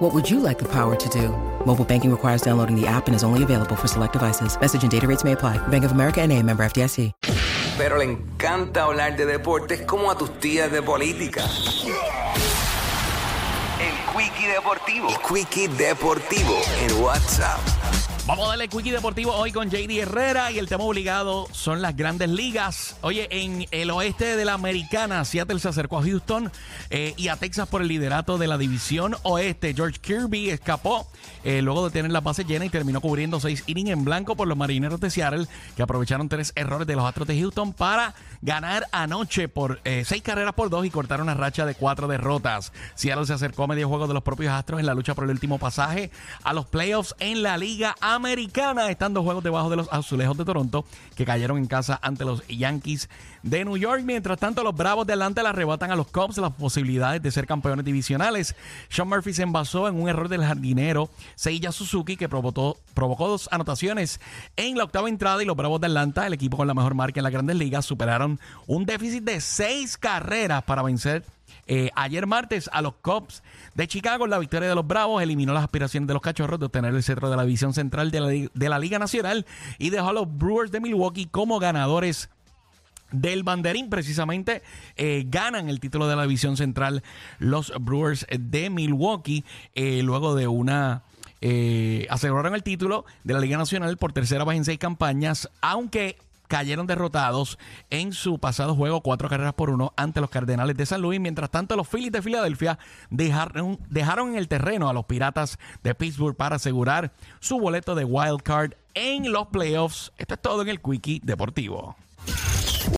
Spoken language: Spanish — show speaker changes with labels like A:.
A: What would you like the power to do? Mobile banking requires downloading the app and is only available for select devices. Message and data rates may apply. Bank of America and a member FDIC.
B: Pero le encanta hablar de deportes como a tus tías de política. El Quickie Deportivo. El Quickie Deportivo en WhatsApp.
C: Vamos a darle Quickie Deportivo hoy con JD Herrera y el tema obligado son las grandes ligas. Oye, en el oeste de la americana, Seattle se acercó a Houston eh, y a Texas por el liderato de la división oeste. George Kirby escapó eh, luego de tener la base llena y terminó cubriendo seis innings en blanco por los marineros de Seattle que aprovecharon tres errores de los Astros de Houston para ganar anoche por eh, seis carreras por dos y cortar una racha de cuatro derrotas. Seattle se acercó a medio juego de los propios Astros en la lucha por el último pasaje a los playoffs en la Liga Americana, estando juegos debajo de los azulejos de Toronto, que cayeron en casa ante los Yankees de New York. Mientras tanto, los Bravos de Atlanta le arrebatan a los Cubs las posibilidades de ser campeones divisionales. Sean Murphy se envasó en un error del jardinero Seiya Suzuki, que provocó, provocó dos anotaciones en la octava entrada. Y los Bravos de Atlanta, el equipo con la mejor marca en las grandes ligas, superaron un déficit de seis carreras para vencer eh, ayer martes a los Cubs de Chicago. La victoria de los Bravos eliminó las aspiraciones de los Cachorros de obtener el centro de la división central de la, de la Liga Nacional y dejó a los Brewers de Milwaukee como ganadores del banderín. Precisamente eh, ganan el título de la división central los Brewers de Milwaukee eh, luego de una... Eh, aseguraron el título de la Liga Nacional por tercera vez en seis campañas, aunque cayeron derrotados en su pasado juego, cuatro carreras por uno ante los Cardenales de San Luis. Mientras tanto, los Phillies de Filadelfia dejaron, dejaron en el terreno a los Piratas de Pittsburgh para asegurar su boleto de wild card en los playoffs. Esto es todo en el Quickie Deportivo.